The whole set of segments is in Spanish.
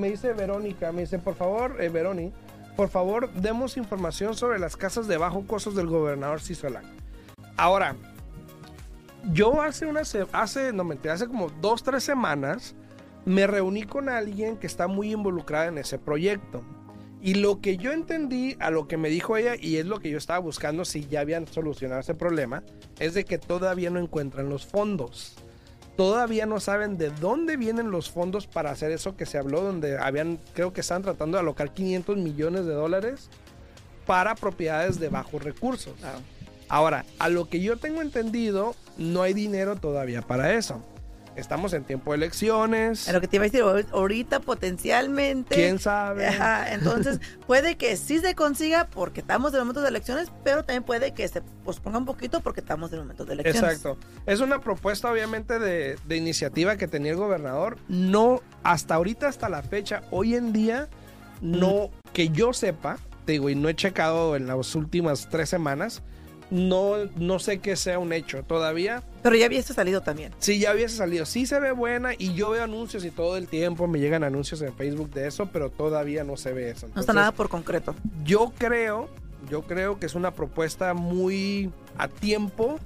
me dice Verónica, me dice, por favor, eh, Veroni, por favor, demos información sobre las casas de bajo costo del gobernador Cisolán. Ahora, yo hace una, hace, no hace como dos, tres semanas, me reuní con alguien que está muy involucrada en ese proyecto. Y lo que yo entendí a lo que me dijo ella, y es lo que yo estaba buscando si ya habían solucionado ese problema, es de que todavía no encuentran los fondos. Todavía no saben de dónde vienen los fondos para hacer eso que se habló, donde habían, creo que están tratando de alocar 500 millones de dólares para propiedades de bajos recursos. Ahora, a lo que yo tengo entendido, no hay dinero todavía para eso estamos en tiempo de elecciones. En lo que te iba a decir, ahorita potencialmente. ¿Quién sabe? entonces, puede que sí se consiga porque estamos en momentos de elecciones, pero también puede que se posponga un poquito porque estamos en momentos de elecciones. Exacto. Es una propuesta, obviamente, de, de iniciativa que tenía el gobernador. No, hasta ahorita, hasta la fecha, hoy en día, no, que yo sepa, te digo, y no he checado en las últimas tres semanas no, no sé que sea un hecho todavía. Pero ya hubiese salido también. Sí, ya hubiese salido. Sí se ve buena y yo veo anuncios y todo el tiempo me llegan anuncios en Facebook de eso, pero todavía no se ve eso. no está nada por concreto. Yo creo, yo creo que es una propuesta muy a tiempo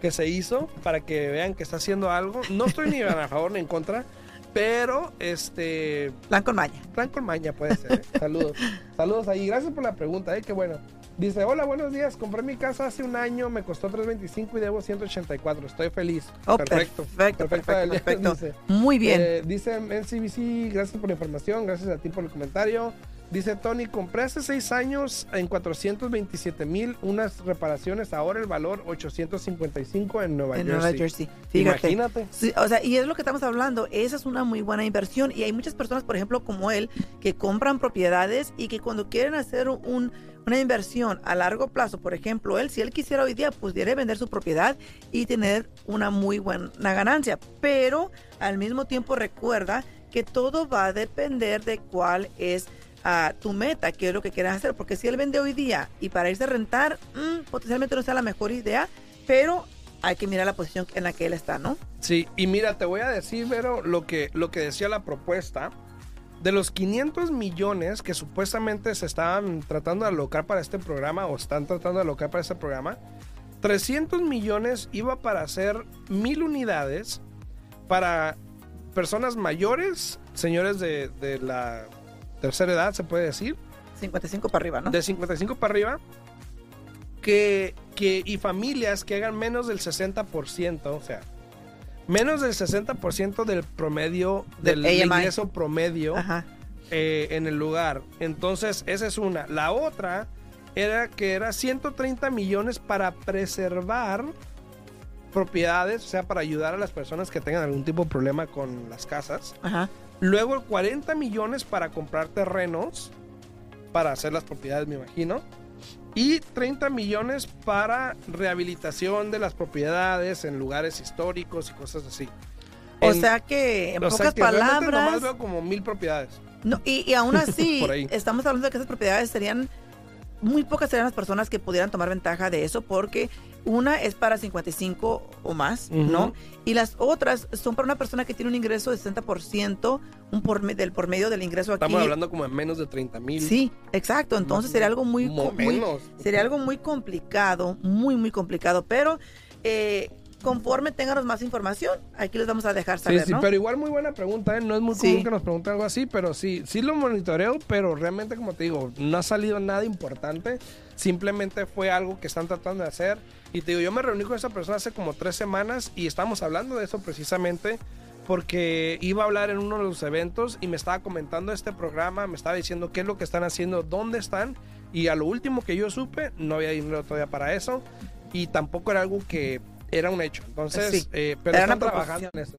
que se hizo para que vean que está haciendo algo. No estoy ni a favor ni en contra. Pero, este... Plan con maña. Plan con maña puede ser. ¿eh? Saludos. Saludos ahí. Gracias por la pregunta, ¿eh? Qué bueno. Dice, hola, buenos días. Compré mi casa hace un año, me costó 325 y debo 184. Estoy feliz. Oh, perfecto. Perfecto, perfecto, Muy bien. Eh, dice NCBC, gracias por la información, gracias a ti por el comentario. Dice Tony, compré hace seis años en 427 mil unas reparaciones, ahora el valor 855 en Nueva en Nueva Jersey. Fíjate. Imagínate. o sea, y es lo que estamos hablando, esa es una muy buena inversión y hay muchas personas, por ejemplo, como él, que compran propiedades y que cuando quieren hacer un, una inversión a largo plazo, por ejemplo, él, si él quisiera hoy día, pudiera vender su propiedad y tener una muy buena ganancia, pero al mismo tiempo recuerda que todo va a depender de cuál es a tu meta, qué es lo que quieras hacer, porque si él vende hoy día y para irse a rentar, mm, potencialmente no sea la mejor idea, pero hay que mirar la posición en la que él está, ¿no? Sí, y mira, te voy a decir, Vero, lo que, lo que decía la propuesta. De los 500 millones que supuestamente se estaban tratando de alocar para este programa o están tratando de alocar para este programa, 300 millones iba para hacer mil unidades para personas mayores, señores de, de la tercera edad, se puede decir. 55 para arriba, ¿no? De 55 para arriba. Que, que, y familias que hagan menos del 60%, o sea, menos del 60% del promedio, del, ingreso promedio eh, en el lugar. Entonces, esa es una. La otra era que era 130 millones para preservar propiedades, o sea, para ayudar a las personas que tengan algún tipo de problema con las casas. Ajá. Luego 40 millones para comprar terrenos, para hacer las propiedades, me imagino. Y 30 millones para rehabilitación de las propiedades en lugares históricos y cosas así. O sea que, en pocas palabras. Nomás veo como mil propiedades. No, y, y aún así, estamos hablando de que esas propiedades serían muy pocas serían las personas que pudieran tomar ventaja de eso porque una es para 55 o más, ¿no? Y las otras son para una persona que tiene un ingreso de 60% un por, del, por medio del ingreso aquí. Estamos hablando como de menos de 30 mil. Sí, exacto. Entonces sería algo muy, muy, sería algo muy complicado, muy, muy complicado. Pero eh, conforme tengamos más información, aquí les vamos a dejar saber. Sí, sí, pero igual muy buena pregunta, ¿eh? No es muy común que nos pregunten algo así, pero sí, sí lo monitoreo, pero realmente, como te digo, no ha salido nada importante. Simplemente fue algo que están tratando de hacer. Y te digo, yo me reuní con esa persona hace como tres semanas y estábamos hablando de eso precisamente porque iba a hablar en uno de los eventos y me estaba comentando este programa, me estaba diciendo qué es lo que están haciendo, dónde están. Y a lo último que yo supe, no había dinero todavía para eso. Y tampoco era algo que era un hecho. Entonces, eh, pero están trabajando en eso.